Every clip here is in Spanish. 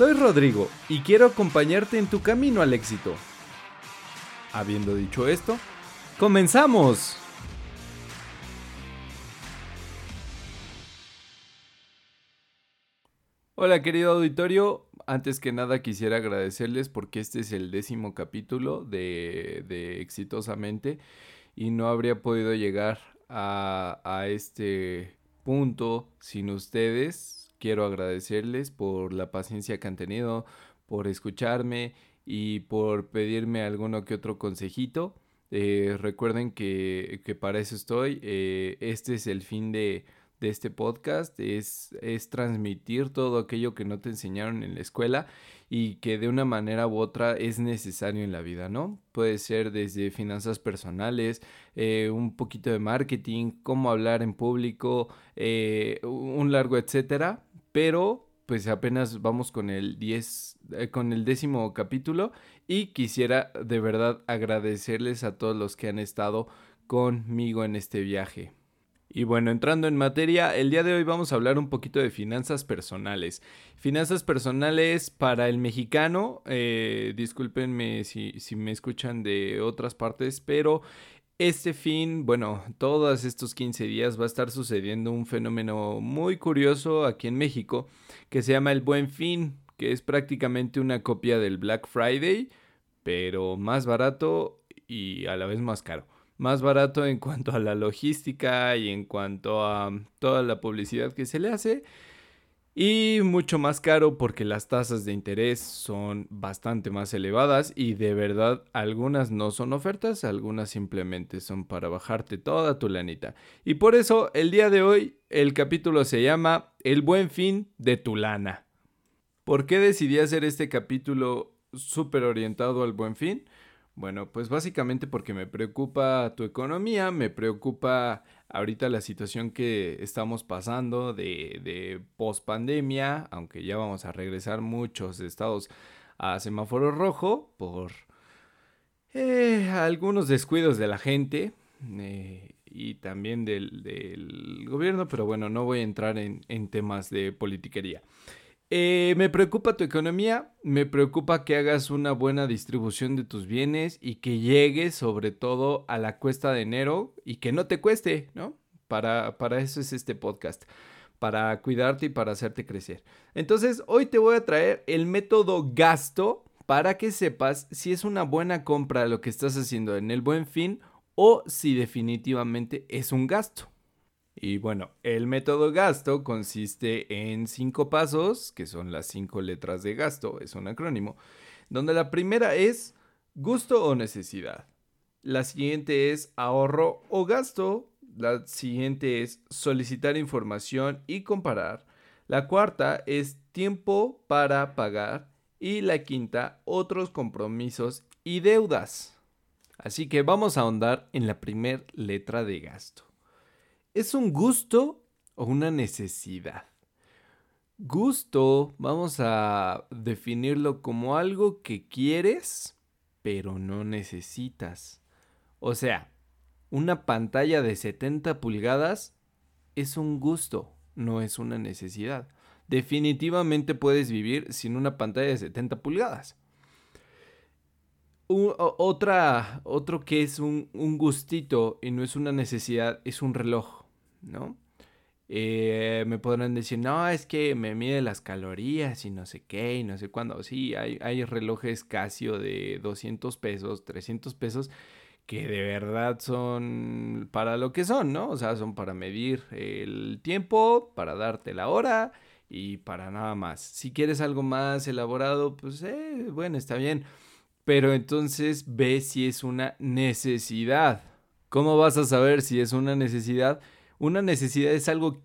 Soy Rodrigo y quiero acompañarte en tu camino al éxito. Habiendo dicho esto, ¡comenzamos! Hola querido auditorio, antes que nada quisiera agradecerles porque este es el décimo capítulo de, Exitosamente y no habría podido llegar a, a este punto sin ustedes quiero agradecerles por la paciencia que han tenido, por escucharme y por pedirme alguno que otro consejito. Eh, recuerden que, para eso estoy. Eh, este es el fin de, de este podcast, es, es transmitir todo aquello que no te enseñaron en la escuela y que de una manera u otra es necesario en la vida, ¿no? Puede ser desde finanzas personales, eh, un poquito de marketing, cómo hablar en público, un largo etcétera pero pues apenas vamos con el 10, eh, con el décimo capítulo y quisiera de verdad agradecerles a todos los que han estado conmigo en este viaje. Y bueno, entrando en materia, el día de hoy vamos a hablar un poquito de finanzas personales. Finanzas personales para el mexicano, eh, discúlpenme si, si me escuchan de otras partes, pero este fin, bueno, todos estos 15 días va a estar sucediendo un fenómeno muy curioso aquí en México que se llama el Buen Fin, que es prácticamente una copia del Black Friday, pero más barato y a la vez más caro. Más barato en cuanto a la logística y en cuanto a toda la publicidad que se le hace y mucho más caro porque las tasas de interés son bastante más elevadas y de verdad algunas no son ofertas, algunas simplemente son para bajarte toda tu lanita. Y por eso el día de hoy el capítulo se llama El buen fin de tu lana. ¿Por qué decidí hacer este capítulo súper orientado al buen fin? Bueno, pues básicamente porque me preocupa tu economía, me preocupa ahorita la situación que estamos pasando de, de post pandemia, aunque ya vamos a regresar muchos estados a semáforo rojo por eh, algunos descuidos de la gente eh, y también del, gobierno, pero bueno, no voy a entrar en, en temas de politiquería. Eh, me preocupa tu economía, me preocupa que hagas una buena distribución de tus bienes y que llegues sobre todo a la cuesta de enero y que no te cueste, ¿no? Para, para eso es este podcast, para cuidarte y para hacerte crecer. Entonces, hoy te voy a traer el método gasto para que sepas si es una buena compra lo que estás haciendo en el buen fin o si definitivamente es un gasto. Y bueno, el método gasto consiste en cinco pasos, que son las cinco letras de gasto, es un acrónimo, donde la primera es gusto o necesidad. La siguiente es ahorro o gasto. La siguiente es solicitar información y comparar. La cuarta es tiempo para pagar. Y la quinta, otros compromisos y deudas. Así que vamos a ahondar en la primera letra de gasto. ¿Es un gusto o una necesidad? Gusto, vamos a definirlo como algo que quieres, pero no necesitas. O sea, una pantalla de 70 pulgadas es un gusto, no es una necesidad. Definitivamente puedes vivir sin una pantalla de 70 pulgadas. otra, otro que es un, un gustito y no es una necesidad es un reloj. ¿No? Eh, me podrán decir, no, es que me mide las calorías y no sé qué y no sé cuándo. Sí, hay, hay relojes Casio de 200 pesos, 300 pesos que de verdad son para lo que son, ¿no? O sea, son para medir el tiempo, para darte la hora y para nada más. Si quieres algo más elaborado, pues eh, bueno, está bien. Pero entonces ve si es una necesidad. ¿Cómo vas a saber si es una necesidad? Una necesidad es algo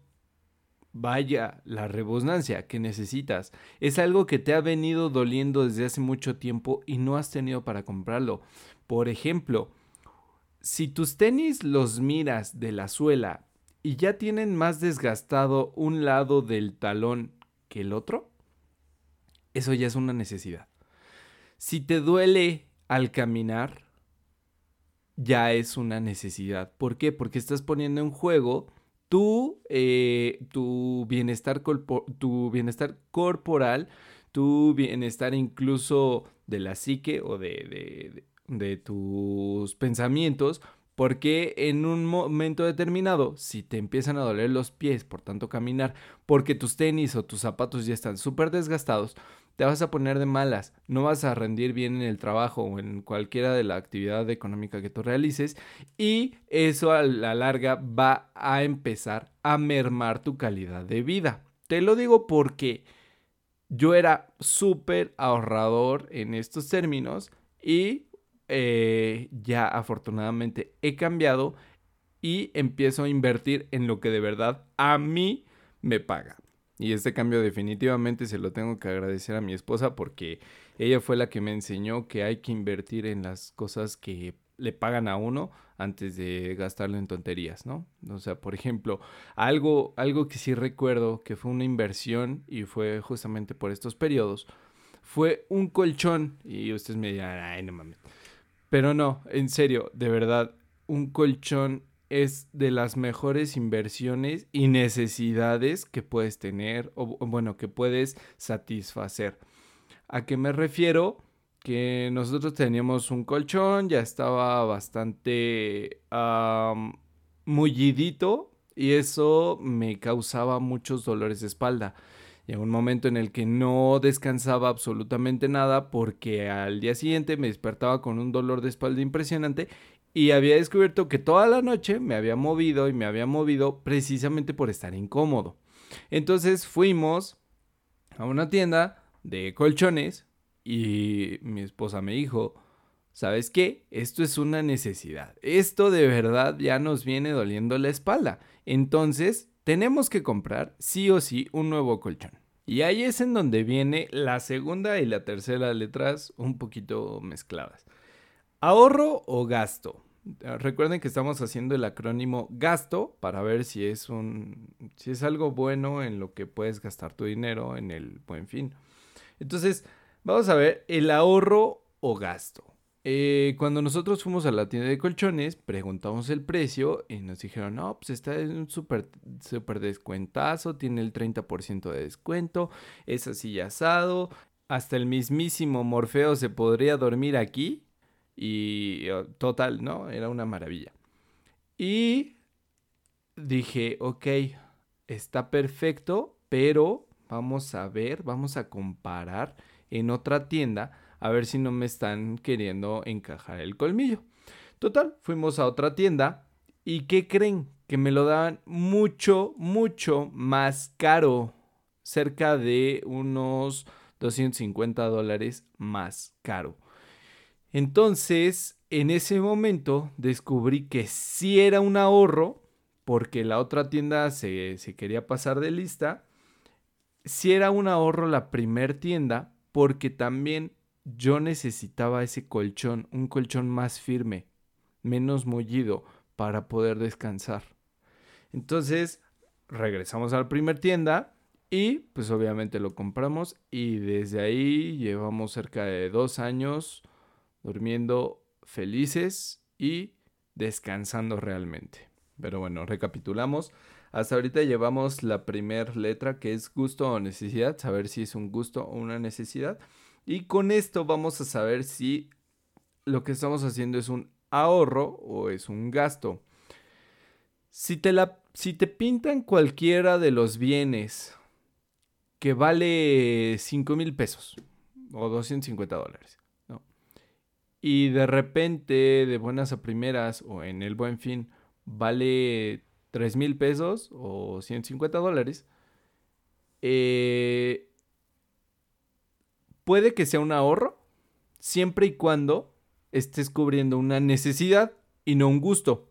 vaya la rebusnancia que necesitas. Es algo que te ha venido doliendo desde hace mucho tiempo y no has tenido para comprarlo. Por ejemplo, si tus tenis los miras de la suela y ya tienen más desgastado un lado del talón que el otro, eso ya es una necesidad. Si te duele al caminar, ya es una necesidad. ¿Por qué? Porque estás poniendo en juego tu, eh, tu, bienestar, tu bienestar corporal, tu bienestar incluso de la psique o de, de tus pensamientos, porque en un momento determinado, si te empiezan a doler los pies por tanto caminar, porque tus tenis o tus zapatos ya están súper desgastados, te vas a poner de malas, no vas a rendir bien en el trabajo o en cualquiera de la actividad económica que tú realices y eso a la larga va a empezar a mermar tu calidad de vida. Te lo digo porque yo era súper ahorrador en estos términos y eh, ya afortunadamente he cambiado y empiezo a invertir en lo que de verdad a mí me paga. Y este cambio definitivamente se lo tengo que agradecer a mi esposa porque ella fue la que me enseñó que hay que invertir en las cosas que le pagan a uno antes de gastarlo en tonterías, ¿no? O sea, por ejemplo, algo, algo que sí recuerdo que fue una inversión y fue justamente por estos periodos, fue un colchón. Y ustedes me dirán, ay, no mames. Pero no, en serio, de verdad, un colchón es de las mejores inversiones y necesidades que puedes tener o, bueno, que puedes satisfacer. ¿A qué me refiero? Que nosotros teníamos un colchón, ya estaba bastante mullidito y eso me causaba muchos dolores de espalda. Llegó un momento en el que no descansaba absolutamente nada porque al día siguiente me despertaba con un dolor de espalda impresionante y había descubierto que toda la noche me había movido y me había movido precisamente por estar incómodo. Entonces fuimos a una tienda de colchones y mi esposa me dijo, ¿sabes qué? Esto es una necesidad. Esto de verdad ya nos viene doliendo la espalda. Entonces tenemos que comprar sí o sí un nuevo colchón. Y ahí es en donde viene la segunda y la tercera letras un poquito mezcladas. ¿Ahorro o gasto? Ah, recuerden que estamos haciendo el acrónimo gasto para ver si es un si es algo bueno en lo que puedes gastar tu dinero en el buen fin. Entonces, vamos a ver el ahorro o gasto. Eh, cuando nosotros fuimos a la tienda de colchones, preguntamos el precio y nos dijeron, no, pues está en un súper super descuentazo, tiene el 30% de descuento, es así asado, hasta el mismísimo Morfeo se podría dormir aquí. Y total, ¿no? Era una maravilla. Y dije, ok, está perfecto, pero vamos a ver, vamos a comparar en otra tienda a ver si no me están queriendo encajar el colmillo. Total, fuimos a otra tienda y ¿qué creen? Que me lo daban mucho, mucho más caro. Cerca de unos 250 dólares más caro. Entonces, en ese momento descubrí que sí era un ahorro, porque la otra tienda se, quería pasar de lista. Sí era un ahorro la primer tienda, porque también yo necesitaba ese colchón, un colchón más firme, menos mullido, para poder descansar. Entonces, regresamos a la primer tienda y pues obviamente lo compramos y desde ahí llevamos cerca de dos años durmiendo felices y descansando realmente. Pero bueno, recapitulamos. Hasta ahorita llevamos la primera letra que es gusto o necesidad, saber si es un gusto o una necesidad. Y con esto vamos a saber si lo que estamos haciendo es un ahorro o es un gasto. Si te, la, si te pintan cualquiera de los bienes que vale 5 mil pesos o 250 dólares y de repente, de buenas a primeras o en el buen fin, vale 3 mil pesos o 150 dólares, eh, puede que sea un ahorro siempre y cuando estés cubriendo una necesidad y no un gusto.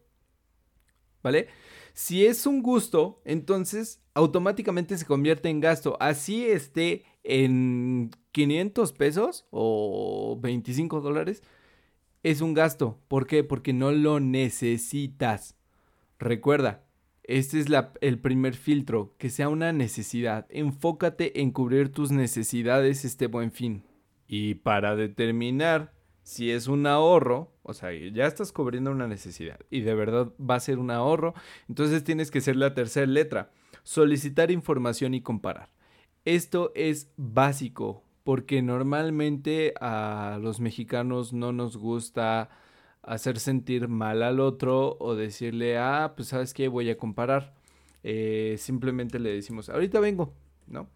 ¿Vale? Si es un gusto, entonces automáticamente se convierte en gasto. Así esté en 500 pesos o 25 dólares, es un gasto. ¿Por qué? Porque no lo necesitas. Recuerda, este es el primer filtro, que sea una necesidad. Enfócate en cubrir tus necesidades este buen fin. Y para determinar si es un ahorro, o sea, ya estás cubriendo una necesidad y de verdad va a ser un ahorro, entonces tienes que ser la tercera letra, solicitar información y comparar. Esto es básico porque normalmente a los mexicanos no nos gusta hacer sentir mal al otro o decirle, ah, pues sabes qué, voy a comparar. Eh, simplemente le decimos, ahorita vengo, ¿no?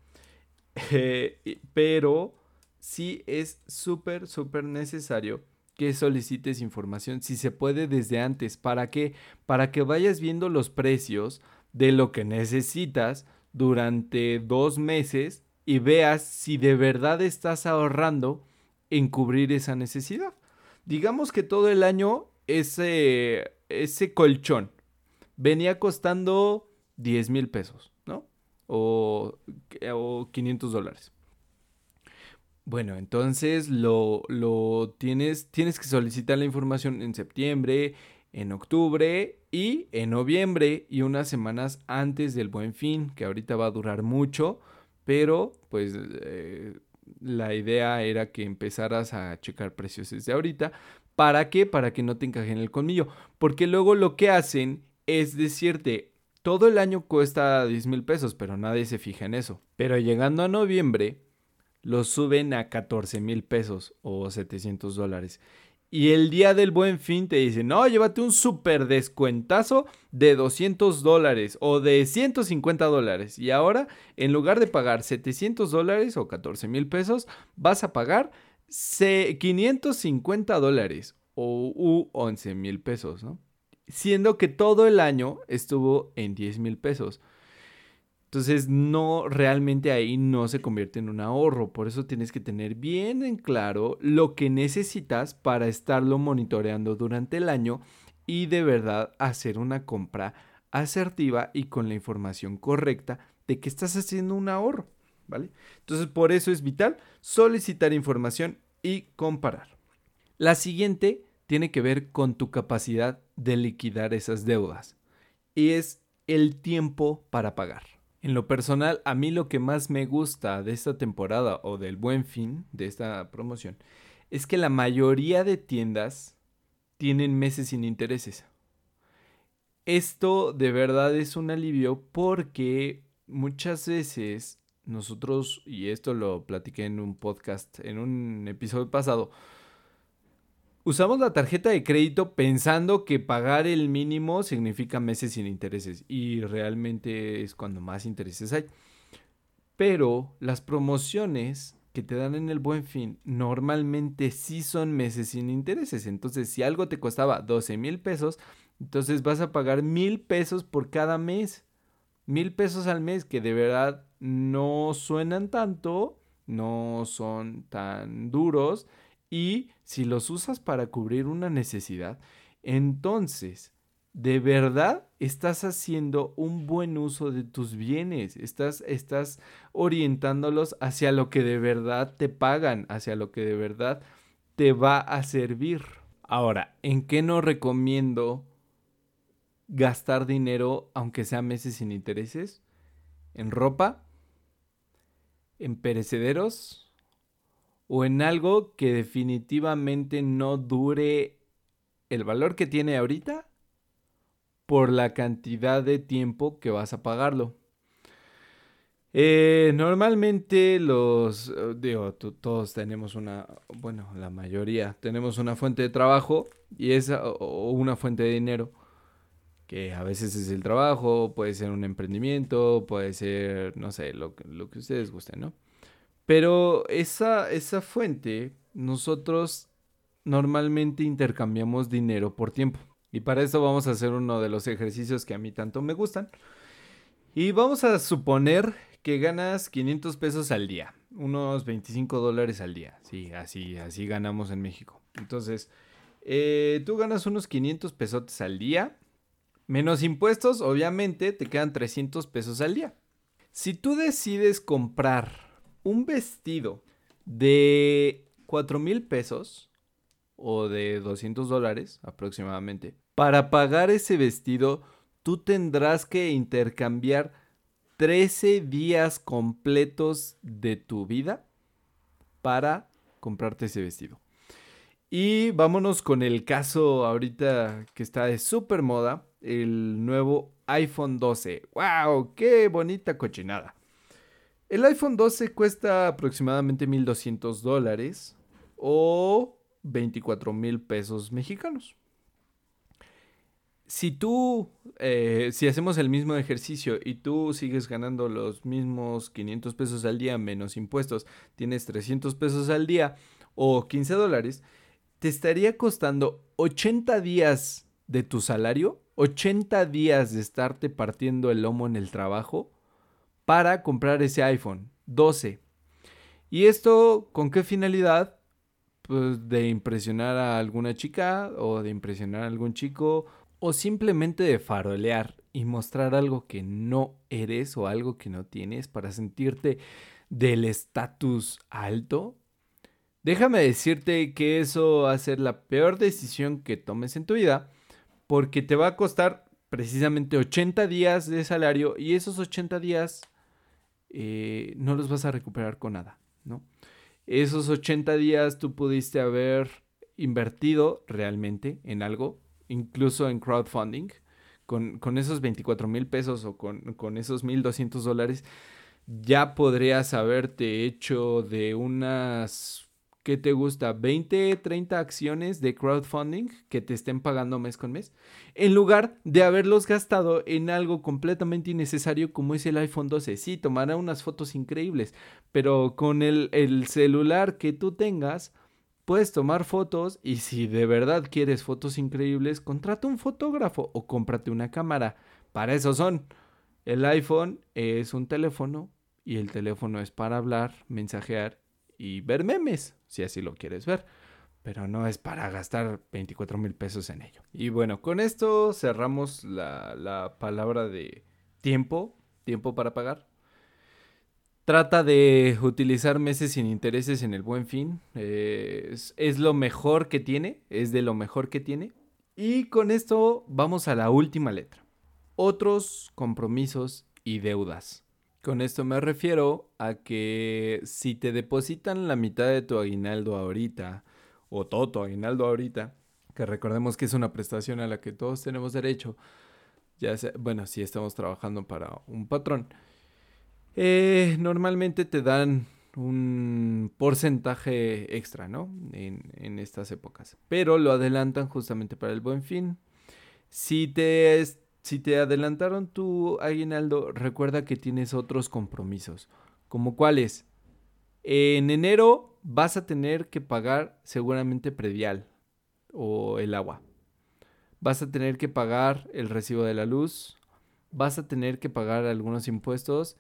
Eh, pero sí es súper, súper necesario que solicites información, si se puede desde antes. ¿Para qué? Para que vayas viendo los precios de lo que necesitas durante dos meses y veas si de verdad estás ahorrando en cubrir esa necesidad. Digamos que todo el año ese, ese colchón venía costando 10 mil pesos, ¿no? O, o 500 dólares. Bueno, entonces lo, lo tienes, tienes que solicitar la información en septiembre, en octubre y en noviembre y unas semanas antes del buen fin, que ahorita va a durar mucho, pero pues eh, la idea era que empezaras a checar precios desde ahorita. ¿Para qué? Para que no te encaje en el colmillo. Porque luego lo que hacen es decirte, todo el año cuesta 10 mil pesos, pero nadie se fija en eso. Pero llegando a noviembre, lo suben a 14 mil pesos o 700 dólares. Y el día del buen fin te dicen, no, llévate un super descuentazo de 200 dólares o de 150 dólares. Y ahora, en lugar de pagar 700 dólares o 14 mil pesos, vas a pagar 550 dólares o 11 mil pesos, ¿no? Siendo que todo el año estuvo en 10 mil pesos. Entonces, no, realmente ahí no se convierte en un ahorro. Por eso tienes que tener bien en claro lo que necesitas para estarlo monitoreando durante el año y de verdad hacer una compra asertiva y con la información correcta de que estás haciendo un ahorro, ¿vale? Entonces, por eso es vital solicitar información y comparar. La siguiente tiene que ver con tu capacidad de liquidar esas deudas y es el tiempo para pagar. En lo personal, a mí lo que más me gusta de esta temporada o del buen fin de esta promoción es que la mayoría de tiendas tienen meses sin intereses. Esto de verdad es un alivio porque muchas veces nosotros, y esto lo platiqué en un podcast, en un episodio pasado, Usamos la tarjeta de crédito pensando que pagar el mínimo significa meses sin intereses y realmente es cuando más intereses hay. Pero las promociones que te dan en el buen fin normalmente sí son meses sin intereses. Entonces, si algo te costaba 12 mil pesos, entonces vas a pagar mil pesos por cada mes. Mil pesos al mes que de verdad no suenan tanto, no son tan duros y si los usas para cubrir una necesidad, entonces de verdad estás haciendo un buen uso de tus bienes, estás, estás orientándolos hacia lo que de verdad te pagan, hacia lo que de verdad te va a servir. Ahora, ¿en qué no recomiendo gastar dinero aunque sea meses sin intereses? ¿En ropa? ¿En perecederos? O en algo que definitivamente no dure el valor que tiene ahorita por la cantidad de tiempo que vas a pagarlo. Eh, normalmente los, eh, digo, todos tenemos una, bueno, la mayoría tenemos una fuente de trabajo y es o una fuente de dinero, que a veces es el trabajo, puede ser un emprendimiento, puede ser, no sé, lo, lo que ustedes gusten, ¿no? Pero esa, esa fuente, nosotros normalmente intercambiamos dinero por tiempo. Y para eso vamos a hacer uno de los ejercicios que a mí tanto me gustan. Y vamos a suponer que ganas 500 pesos al día, unos 25 dólares al día. Sí, así, así ganamos en México. Entonces, eh, tú ganas unos 500 pesos al día, Menos impuestos, obviamente, te quedan 300 pesos al día. Si tú decides comprar un vestido de 4 mil pesos o de 200 dólares aproximadamente, para pagar ese vestido, tú tendrás que intercambiar 13 días completos de tu vida para comprarte ese vestido. Y vámonos con el caso ahorita que está de súper moda, el nuevo iPhone 12. ¡Wow! ¡Qué bonita cochinada! El iPhone 12 cuesta aproximadamente 1.200 dólares o 24 mil pesos mexicanos. Si tú, eh, si hacemos el mismo ejercicio y tú sigues ganando los mismos 500 pesos al día menos impuestos, tienes 300 pesos al día o 15 dólares, te estaría costando 80 días de tu salario 80 días de estarte partiendo el lomo en el trabajo para comprar ese iPhone 12. ¿Y esto con qué finalidad? Pues de impresionar a alguna chica o de impresionar a algún chico o simplemente de farolear y mostrar algo que no eres o algo que no tienes para sentirte del estatus alto. Déjame decirte que eso va a ser la peor decisión que tomes en tu vida porque te va a costar precisamente 80 días de salario y esos 80 días eh, no los vas a recuperar con nada, ¿no? Esos 80 días tú pudiste haber invertido realmente en algo, incluso en crowdfunding, con, esos 24 mil pesos o con, con esos 1.200 dólares, ya podrías haberte hecho de unas ¿qué te gusta? 20, 30 acciones de crowdfunding que te estén pagando mes con mes, en lugar de haberlos gastado en algo completamente innecesario como es el iPhone 12. Sí, tomará unas fotos increíbles, pero con el, el celular que tú tengas, puedes tomar fotos y si de verdad quieres fotos increíbles, contrata un fotógrafo o cómprate una cámara. Para eso son. El iPhone es un teléfono y el teléfono es para hablar, mensajear y ver memes, si así lo quieres ver. Pero no es para gastar 24 mil pesos en ello. Y bueno, con esto cerramos la, palabra de tiempo, tiempo para pagar. Trata de utilizar meses sin intereses en el buen fin. es, es lo mejor que tiene, es de lo mejor que tiene. Y con esto vamos a la última letra. Otros compromisos y deudas. Con esto me refiero a que si te depositan la mitad de tu aguinaldo ahorita, o todo tu aguinaldo ahorita, que recordemos que es una prestación a la que todos tenemos derecho, ya sea, bueno, si estamos trabajando para un patrón, eh, normalmente te dan un porcentaje extra, ¿no? En, en, estas épocas. Pero lo adelantan justamente para el buen fin. Si te si te adelantaron tu aguinaldo, recuerda que tienes otros compromisos. ¿Como cuáles? En enero vas a tener que pagar seguramente predial o el agua. Vas a tener que pagar el recibo de la luz. Vas a tener que pagar algunos impuestos.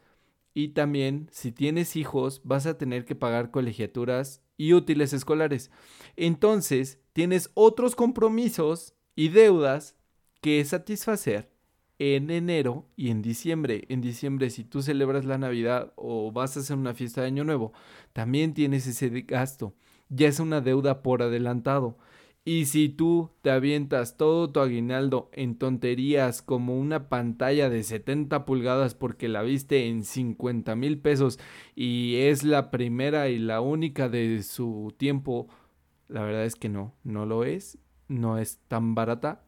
Y también, si tienes hijos, vas a tener que pagar colegiaturas y útiles escolares. Entonces, tienes otros compromisos y deudas que satisfacer en enero y en diciembre. En diciembre, si tú celebras la Navidad o vas a hacer una fiesta de Año Nuevo, también tienes ese gasto. Ya es una deuda por adelantado. Y si tú te avientas todo tu aguinaldo en tonterías como una pantalla de 70 pulgadas porque la viste en 50 mil pesos y es la primera y la única de su tiempo, la verdad es que no, no lo es, no es tan barata.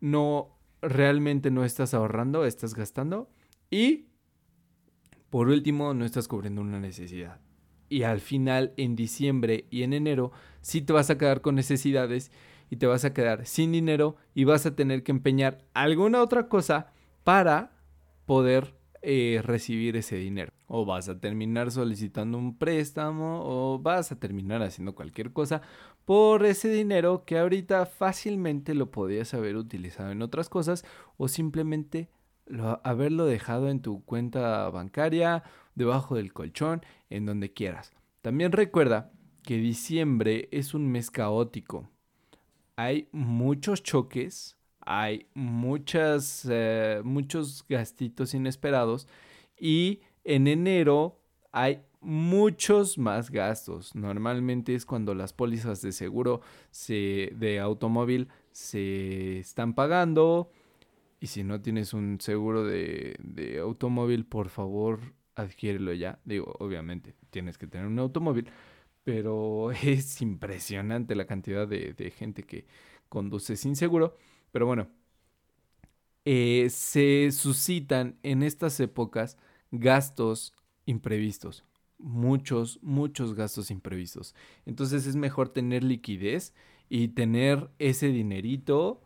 No realmente no estás ahorrando, estás gastando. Y, por último, no estás cubriendo una necesidad. Y al final, en diciembre y en enero, sí te vas a quedar con necesidades y te vas a quedar sin dinero y vas a tener que empeñar alguna otra cosa para poder eh, recibir ese dinero. O vas a terminar solicitando un préstamo o vas a terminar haciendo cualquier cosa por ese dinero que ahorita fácilmente lo podías haber utilizado en otras cosas o simplemente haberlo dejado en tu cuenta bancaria, debajo del colchón, en donde quieras. También recuerda que diciembre es un mes caótico. Hay muchos choques hay muchas, eh, muchos gastitos inesperados y en enero hay muchos más gastos. Normalmente es cuando las pólizas de seguro se, de automóvil se están pagando. Y si no tienes un seguro de, de automóvil, por favor, adquiérelo ya. Digo, obviamente, tienes que tener un automóvil. Pero es impresionante la cantidad de, de gente que conduce sin seguro. Pero bueno, eh, se suscitan en estas épocas gastos imprevistos muchos, muchos gastos imprevistos. Entonces es mejor tener liquidez y tener ese dinerito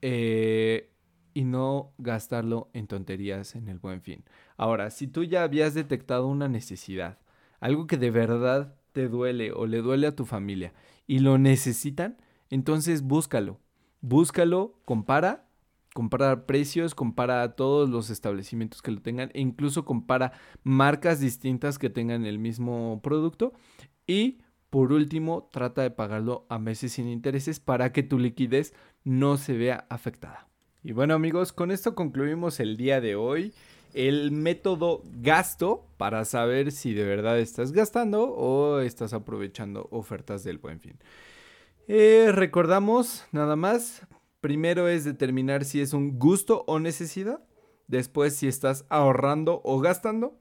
eh, y no gastarlo en tonterías en el buen fin. Ahora, si tú ya habías detectado una necesidad, algo que de verdad te duele o le duele a tu familia y lo necesitan, entonces búscalo. Búscalo, compara compara precios, compara todos los establecimientos que lo tengan e incluso compara marcas distintas que tengan el mismo producto y por último trata de pagarlo a meses sin intereses para que tu liquidez no se vea afectada. Y bueno amigos, con esto concluimos el día de hoy. El método gasto para saber si de verdad estás gastando o estás aprovechando ofertas del buen fin. Eh, recordamos nada más, Primero es determinar si es un gusto o necesidad. Después si estás ahorrando o gastando.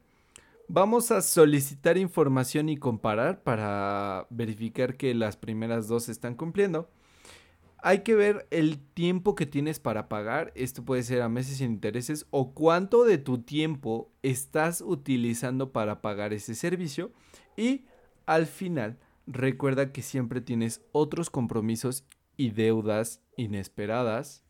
Vamos a solicitar información y comparar para verificar que las primeras dos están cumpliendo. Hay que ver el tiempo que tienes para pagar. Esto puede ser a meses sin intereses o cuánto de tu tiempo estás utilizando para pagar ese servicio. Y al final, recuerda que siempre tienes otros compromisos y deudas inesperadas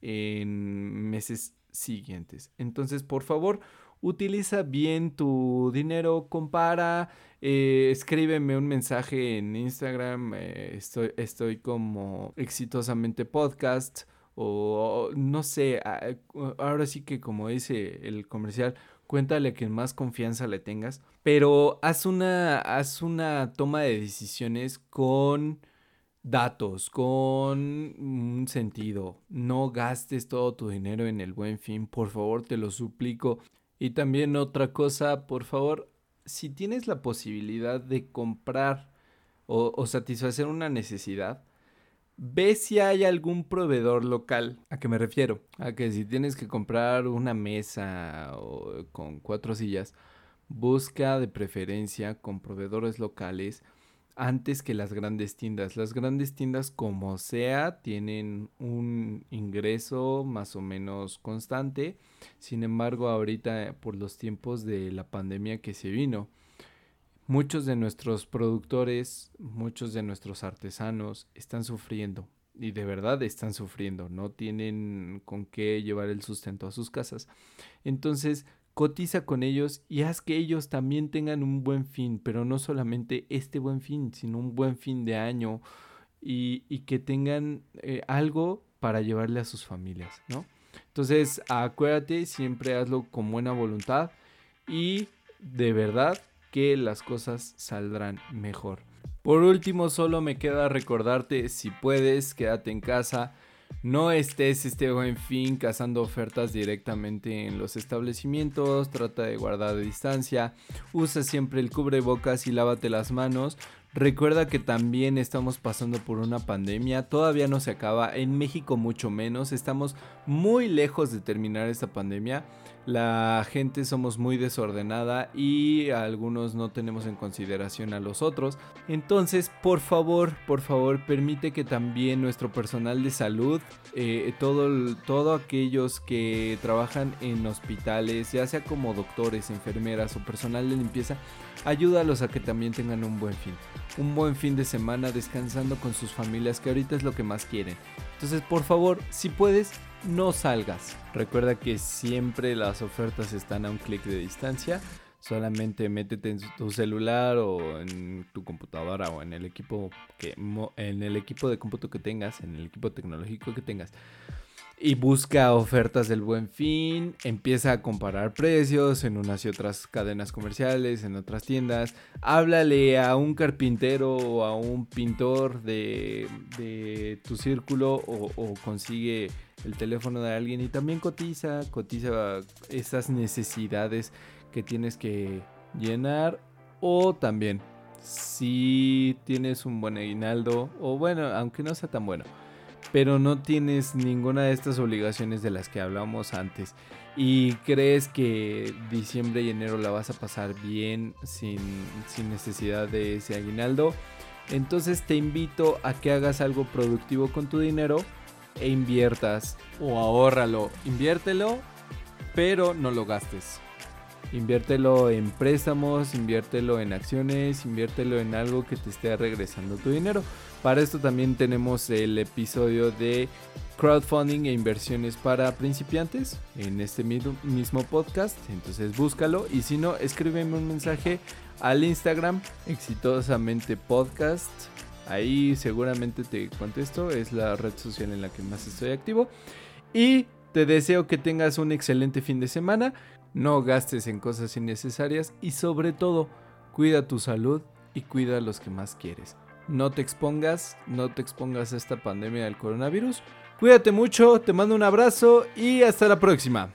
en meses siguientes. Entonces, por favor, utiliza bien tu dinero, compara, eh, escríbeme un mensaje en Instagram, eh, estoy, estoy como exitosamente podcast o no sé, ahora sí que como dice el comercial, cuéntale que más confianza le tengas, pero haz una, haz una toma de decisiones con datos, con un sentido. No gastes todo tu dinero en el buen fin, por favor, te lo suplico. Y también otra cosa, por favor, si tienes la posibilidad de comprar o, satisfacer una necesidad, ve si hay algún proveedor local. ¿A qué me refiero? A que si tienes que comprar una mesa o con cuatro sillas, busca de preferencia con proveedores locales antes que las grandes tiendas. Las grandes tiendas como sea tienen un ingreso más o menos constante. Sin embargo, ahorita por los tiempos de la pandemia que se vino, muchos de nuestros productores, muchos de nuestros artesanos están sufriendo. Y de verdad están sufriendo, no tienen con qué llevar el sustento a sus casas. Entonces, cotiza con ellos y haz que ellos también tengan un buen fin, pero no solamente este buen fin, sino un buen fin de año y, que tengan eh, algo para llevarle a sus familias, ¿no? Entonces, acuérdate, siempre hazlo con buena voluntad y de verdad que las cosas saldrán mejor. Por último, solo me queda recordarte, si puedes, quédate en casa no estés este buen fin cazando ofertas directamente en los establecimientos, trata de guardar distancia, usa siempre el cubrebocas y lávate las manos. Recuerda que también estamos pasando por una pandemia, todavía no se acaba, en México mucho menos, estamos muy lejos de terminar esta pandemia la gente somos muy desordenada y algunos no tenemos en consideración a los otros. Entonces, por favor, por favor, permite que también nuestro personal de salud, eh, todo, todo aquellos que trabajan en hospitales, ya sea como doctores, enfermeras o personal de limpieza, ayúdalos a que también tengan un buen fin. Un buen fin de semana descansando con sus familias, que ahorita es lo que más quieren. Entonces, por favor, si puedes, no salgas. Recuerda que siempre las ofertas están a un clic de distancia. Solamente métete en tu celular o en tu computadora o en el equipo que en el equipo de cómputo que tengas, en el equipo tecnológico que tengas. y busca ofertas del buen fin, empieza a comparar precios en unas y otras cadenas comerciales, en otras tiendas, háblale a un carpintero o a un pintor de, tu círculo o, o, consigue el teléfono de alguien. Y también cotiza, cotiza esas necesidades que tienes que llenar. O también si tienes un buen aguinaldo o bueno, aunque no sea tan bueno pero no tienes ninguna de estas obligaciones de las que hablamos antes y crees que diciembre y enero la vas a pasar bien sin, necesidad de ese aguinaldo, entonces te invito a que hagas algo productivo con tu dinero e inviertas o ahórralo, inviértelo, pero no lo gastes. Inviértelo en préstamos, inviértelo en acciones, inviértelo en algo que te esté regresando tu dinero. Para esto también tenemos el episodio de crowdfunding e inversiones para principiantes en este mismo podcast. Entonces búscalo y si no, escríbeme un mensaje al Instagram exitosamente podcast. Ahí seguramente te contesto, es la red social en la que más estoy activo. Y te deseo que tengas un excelente fin de semana, no gastes en cosas innecesarias y sobre todo, cuida tu salud y cuida a los que más quieres no te expongas, no te expongas a esta pandemia del coronavirus. Cuídate mucho, te mando un abrazo y hasta la próxima.